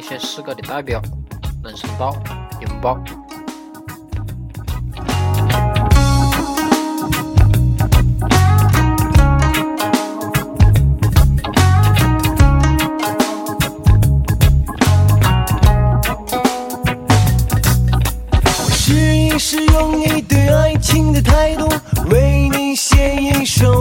些诗歌的代表，人生道、拥抱。是用你对爱情的态度为你写一首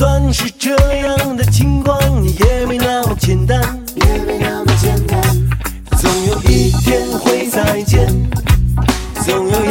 算是这样的情况，也没那么简单，也没那么简单。总有一天会再见。总有一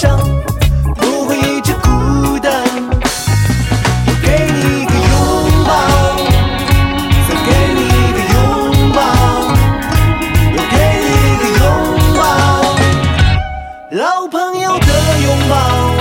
上不会一直孤单。我给你一个拥抱再给你一个拥抱我给你一个拥抱。老朋友的拥抱。